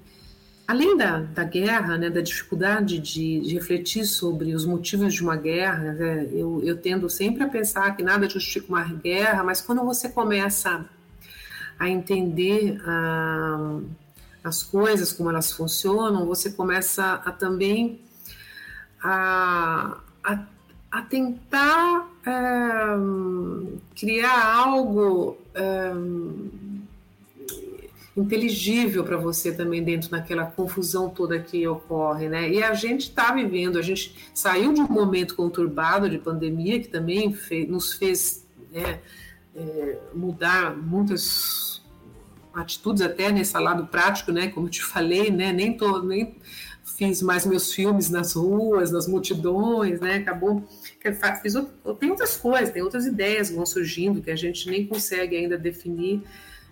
Além da, da guerra, né, da dificuldade de, de, refletir sobre os motivos de uma guerra, né, eu, eu tendo sempre a pensar que nada justifica uma guerra, mas quando você começa a entender ah, as coisas, como elas funcionam, você começa a também a, a, a tentar é, criar algo. É, inteligível para você também dentro daquela confusão toda que ocorre, né? E a gente está vivendo, a gente saiu de um momento conturbado de pandemia que também fez, nos fez né, é, mudar muitas atitudes até nesse lado prático, né? Como eu te falei, né? Nem tô, nem fiz mais meus filmes nas ruas, nas multidões, né? Acabou fiz, tem outras coisas, tem outras ideias que vão surgindo que a gente nem consegue ainda definir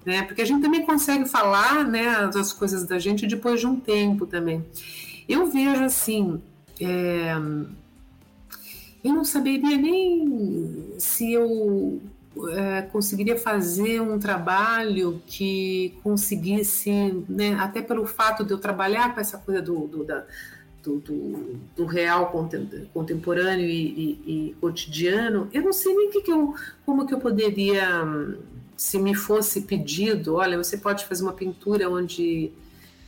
né? Porque a gente também consegue falar, né, as coisas da gente depois de um tempo também. Eu vejo assim, é, eu não saberia nem se eu é, conseguiria fazer um trabalho que conseguisse, né, até pelo fato de eu trabalhar com essa coisa do, do da, do, do, do, real contemporâneo e, e, e, cotidiano, eu não sei nem que que eu, como que eu poderia se me fosse pedido, olha, você pode fazer uma pintura onde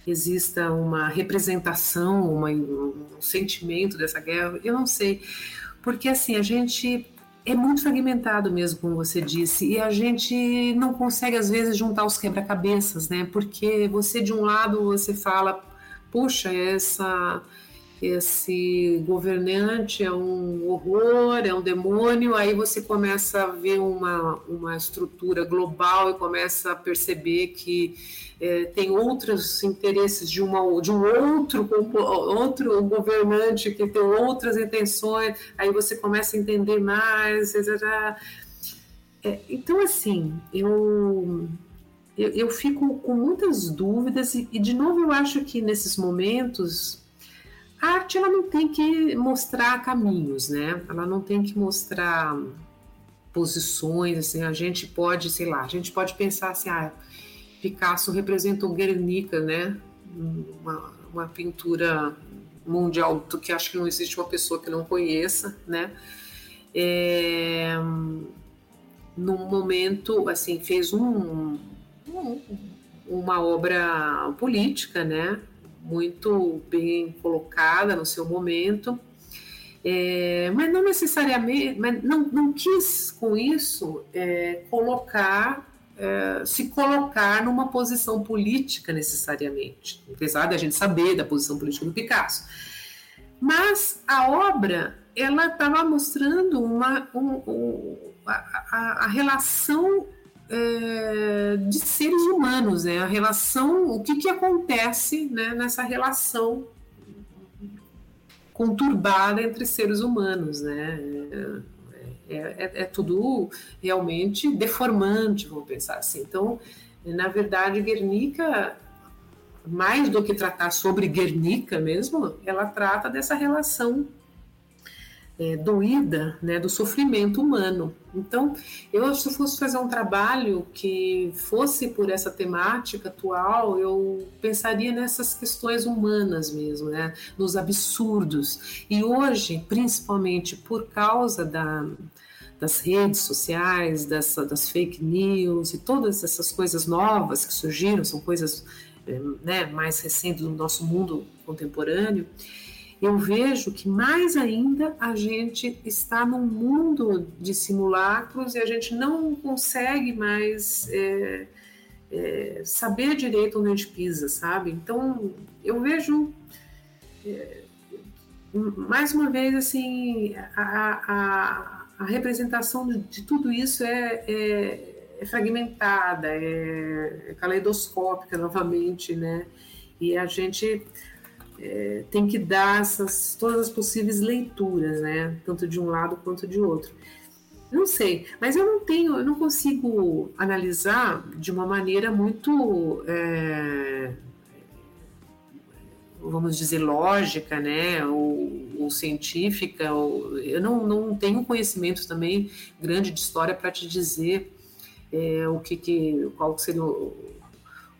exista uma representação, uma, um sentimento dessa guerra, eu não sei, porque assim a gente é muito fragmentado mesmo, como você disse, e a gente não consegue às vezes juntar os quebra-cabeças, né? Porque você de um lado você fala, puxa, essa esse governante é um horror, é um demônio, aí você começa a ver uma, uma estrutura global e começa a perceber que é, tem outros interesses de, uma, de um outro, outro governante que tem outras intenções, aí você começa a entender mais. É, então, assim, eu, eu, fico com muitas dúvidas e, de novo, eu acho que nesses momentos a arte ela não tem que mostrar caminhos, né? Ela não tem que mostrar posições, assim, a gente pode, sei lá, a gente pode pensar assim, ah, Picasso representou Guernica, né? Uma, uma pintura mundial que acho que não existe uma pessoa que não conheça, né? É, num momento, assim, fez um, um, uma obra política, né? Muito bem colocada no seu momento, é, mas não necessariamente, mas não, não quis com isso é, colocar é, se colocar numa posição política necessariamente, apesar da gente saber da posição política do Picasso. Mas a obra ela estava mostrando uma, um, um, a, a, a, relação é, de seres humanos, né? A relação, o que, que acontece né, nessa relação conturbada entre seres humanos, né? É, é, é, tudo realmente deformante, vamos pensar assim. Então, na verdade, Guernica, mais do que tratar sobre Guernica mesmo, ela trata dessa relação é, doída né, do sofrimento humano. Então, eu se eu fosse fazer um trabalho que fosse por essa temática atual, eu pensaria nessas questões humanas mesmo, né, nos absurdos. E hoje, principalmente por causa da das redes sociais, dessa, das fake news e todas essas coisas novas que surgiram, são coisas eh, né, mais recentes do nosso mundo contemporâneo, eu vejo que mais ainda a gente está num mundo de simulacros e a gente não consegue mais é, é, saber direito onde a gente pisa, sabe? Então, eu vejo. É, mais uma vez, assim, a, a a representação de, de tudo isso é, é, é fragmentada, é, é, caleidoscópica novamente, né? E a gente é, tem que dar essas, todas as possíveis leituras, né? Tanto de um lado quanto de outro. Não sei, mas eu não tenho, eu não consigo analisar de uma maneira muito é, vamos dizer, lógica, né, ou, ou científica, ou, eu não, não tenho conhecimento também grande de história para te dizer é, o que, que qual seria o,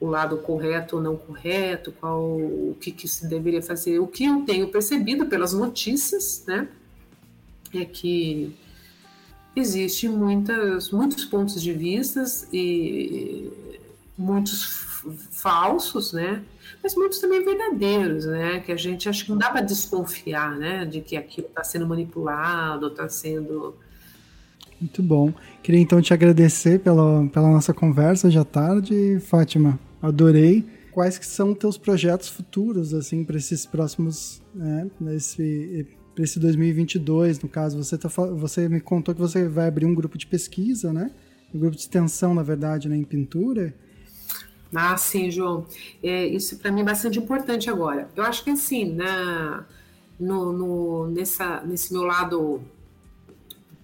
o, lado correto ou não correto, qual o que, que se deveria fazer. O que eu tenho percebido pelas notícias, né, é que existe muitas, muitos pontos de vistas e muitos falsos, né? Mas muitos também verdadeiros, né? Que a gente acho que não dá para desconfiar, né? De que aquilo está sendo manipulado, está sendo. Muito bom. Queria então te agradecer pela, pela nossa conversa hoje à tarde, Fátima. Adorei. Quais que são teus projetos futuros, assim, para esses próximos, né, nesse, para esse 2022, no caso, você, tá, você me contou que você vai abrir um grupo de pesquisa, né? Um grupo de extensão, na verdade, né, em pintura. Ah, sim, João. É, isso para mim é bastante importante agora. Eu acho que assim, na, no, no, nessa, nesse meu lado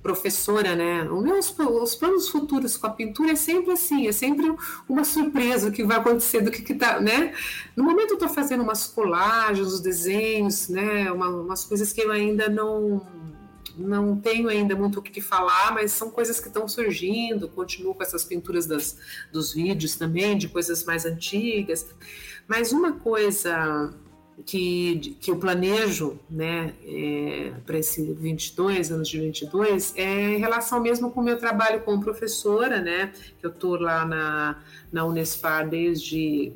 professora, né? Os meus os planos futuros com a pintura é sempre assim, é sempre uma surpresa o que vai acontecer do que, que tá, né? No momento eu estou fazendo umas colagens, os desenhos, né? Uma, umas coisas que eu ainda não não tenho ainda muito o que falar, mas são coisas que estão surgindo. Continuo com essas pinturas das, dos vídeos também, de coisas mais antigas. Mas uma coisa que, que eu planejo né, é, para esse 22, anos de 22, é em relação mesmo com o meu trabalho como professora, né, que eu estou lá na, na Unespar desde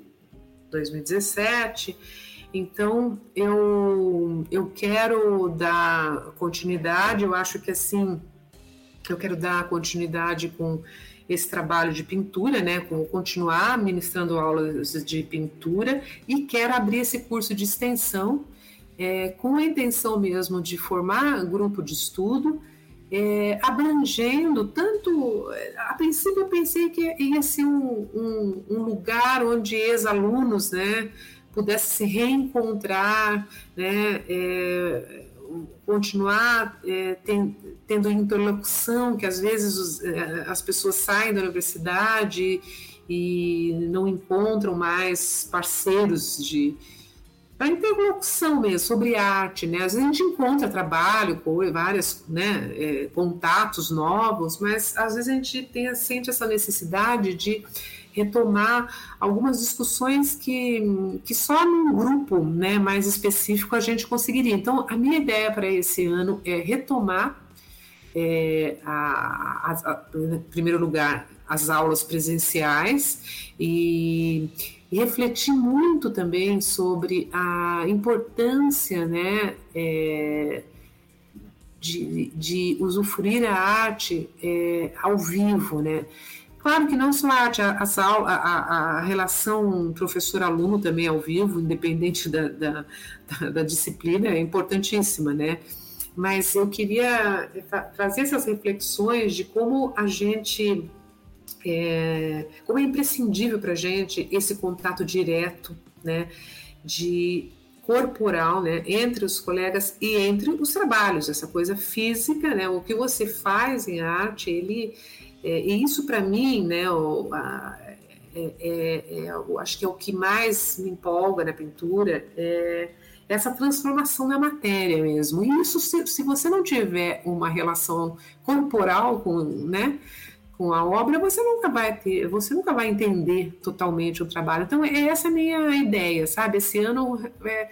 2017 então, eu, eu quero dar continuidade, eu acho que assim, eu quero dar continuidade com esse trabalho de pintura, né, com continuar ministrando aulas de pintura e quero abrir esse curso de extensão é, com a intenção mesmo de formar grupo de estudo, é, abrangendo tanto. A princípio, eu pensei que ia ser um, um, um lugar onde ex-alunos né, pudessem se reencontrar, né, é, continuar é, ten, tendo interlocução, que às vezes os, é, as pessoas saem da universidade e não encontram mais parceiros de para interlocução mesmo sobre arte, né? Às vezes a gente encontra trabalho com vários, né, é, contatos novos, mas às vezes a gente tem, sente essa necessidade de retomar algumas discussões que, que só num grupo né, mais específico a gente conseguiria. Então, a minha ideia para esse ano é retomar, é, a, a, a, em primeiro lugar, as aulas presenciais e, refletir muito também sobre a importância né, é, de, de usufruir a arte é, ao vivo, né? Claro que não só a a, a, a, relação professor-aluno também ao vivo, independente da, da, da, da, disciplina, é importantíssima, né? Mas eu queria trazer essas reflexões de como a gente, é, como é imprescindível para a gente esse contato direto, né? De corporal, né, entre os colegas e entre os trabalhos, essa coisa física, né, o que você faz em arte, ele é, e isso para mim, né, o, a, é, é, é, eu acho que é o que mais me empolga na pintura, é essa transformação da matéria mesmo. E isso, se, se você não tiver uma relação corporal com, né, com a obra, você nunca vai ter, você nunca vai entender totalmente o trabalho. Então, é essa a minha ideia, sabe? Esse ano é,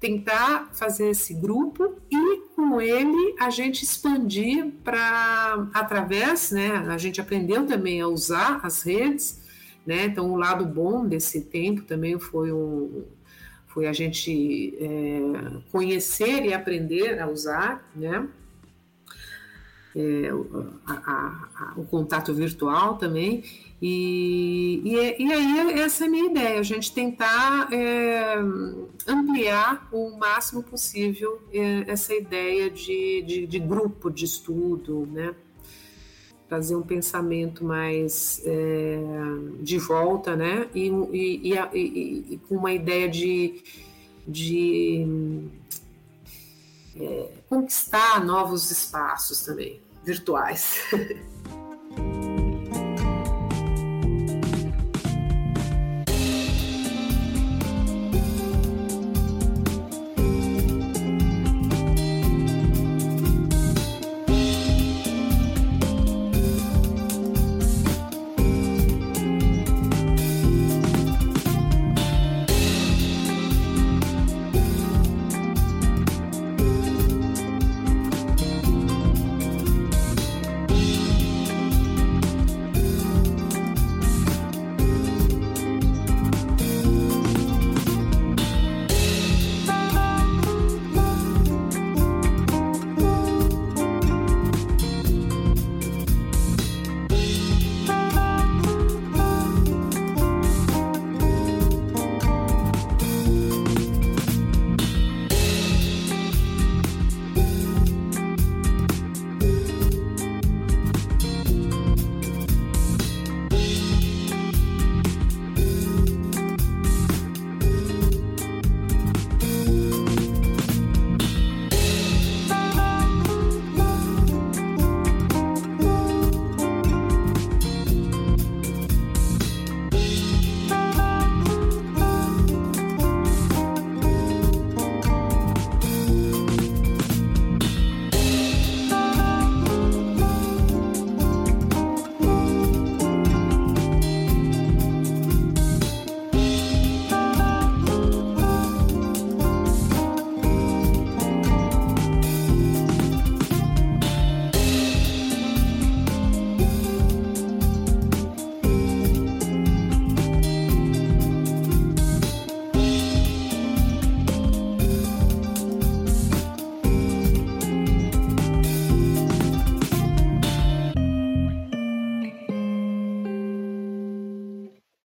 tentar fazer esse grupo e com ele a gente expandir para através, né? A gente aprendeu também a usar as redes, né? Então o lado bom desse tempo também foi um foi a gente é, conhecer e aprender a usar, né? É, a, a, a, o contato virtual também e, e, e, aí essa é a minha ideia, a gente tentar é, ampliar o máximo possível é, essa ideia de, de, de, grupo de estudo, né? Trazer um pensamento mais é, de volta, né? E, e, com uma ideia de, de é, conquistar novos espaços também, virtuais.